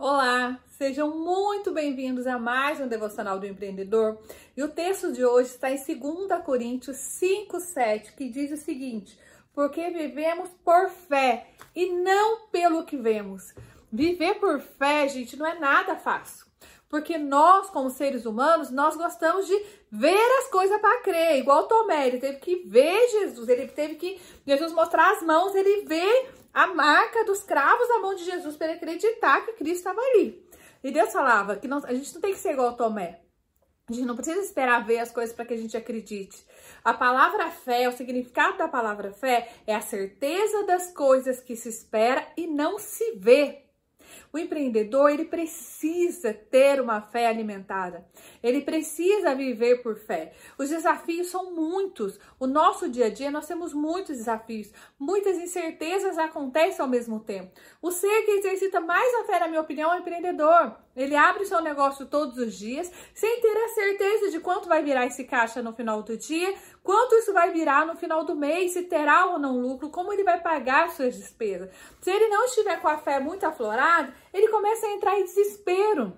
Olá, sejam muito bem-vindos a mais um Devocional do Empreendedor. E o texto de hoje está em 2 Coríntios 5, 7, que diz o seguinte: Porque vivemos por fé e não pelo que vemos. Viver por fé, gente, não é nada fácil. Porque nós, como seres humanos, nós gostamos de ver as coisas para crer. Igual Tomé, ele teve que ver Jesus, ele teve que Jesus mostrar as mãos, ele vê a marca dos cravos na mão de Jesus para ele acreditar que Cristo estava ali. E Deus falava que não, a gente não tem que ser igual Tomé. A gente não precisa esperar ver as coisas para que a gente acredite. A palavra fé, o significado da palavra fé é a certeza das coisas que se espera e não se vê. O empreendedor, ele precisa ter uma fé alimentada. Ele precisa viver por fé. Os desafios são muitos. O nosso dia a dia, nós temos muitos desafios. Muitas incertezas acontecem ao mesmo tempo. O ser que exercita mais a fé, na minha opinião, é o empreendedor. Ele abre seu negócio todos os dias, sem ter a certeza de quanto vai virar esse caixa no final do dia, quanto isso vai virar no final do mês, se terá ou não lucro, como ele vai pagar suas despesas. Se ele não estiver com a fé muito aflorada, ele começa a entrar em desespero.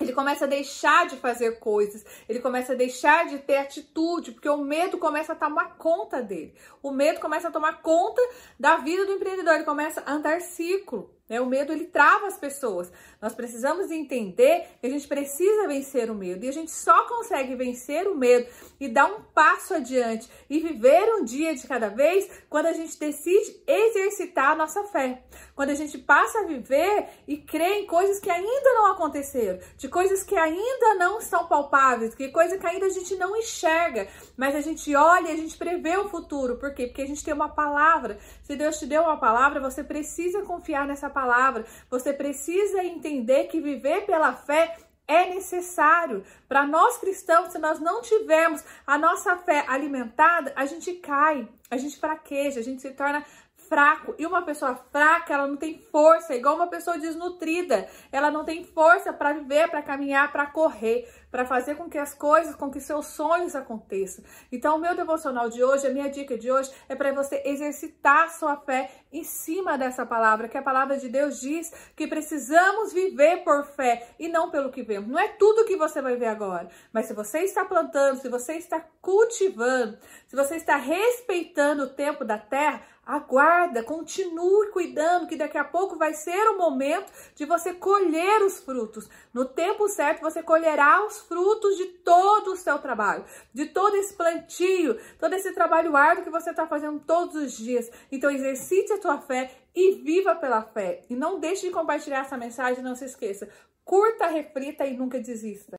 Ele começa a deixar de fazer coisas, ele começa a deixar de ter atitude, porque o medo começa a tomar conta dele. O medo começa a tomar conta da vida do empreendedor, ele começa a andar ciclo. Né? O medo ele trava as pessoas. Nós precisamos entender que a gente precisa vencer o medo e a gente só consegue vencer o medo e dar um passo adiante e viver um dia de cada vez quando a gente decide exercitar a nossa fé. Quando a gente passa a viver e crer em coisas que ainda não aconteceram, de coisas que ainda não são palpáveis, que coisa que ainda a gente não enxerga, mas a gente olha e a gente prevê o futuro. Por quê? Porque a gente tem uma palavra. Se Deus te deu uma palavra, você precisa confiar nessa palavra palavra. Você precisa entender que viver pela fé é necessário. Para nós cristãos, se nós não tivermos a nossa fé alimentada, a gente cai, a gente fraqueja, a gente se torna fraco. E uma pessoa fraca, ela não tem força, igual uma pessoa desnutrida. Ela não tem força para viver, para caminhar, para correr, para fazer com que as coisas, com que seus sonhos aconteçam. Então, o meu devocional de hoje, a minha dica de hoje é para você exercitar sua fé em cima dessa palavra, que a palavra de Deus diz que precisamos viver por fé e não pelo que vemos. Não é tudo que você vai ver agora, mas se você está plantando, se você está cultivando, se você está respeitando o tempo da terra, Aguarda, continue cuidando, que daqui a pouco vai ser o momento de você colher os frutos. No tempo certo, você colherá os frutos de todo o seu trabalho, de todo esse plantio, todo esse trabalho árduo que você está fazendo todos os dias. Então, exercite a tua fé e viva pela fé. E não deixe de compartilhar essa mensagem, não se esqueça. Curta, reflita e nunca desista.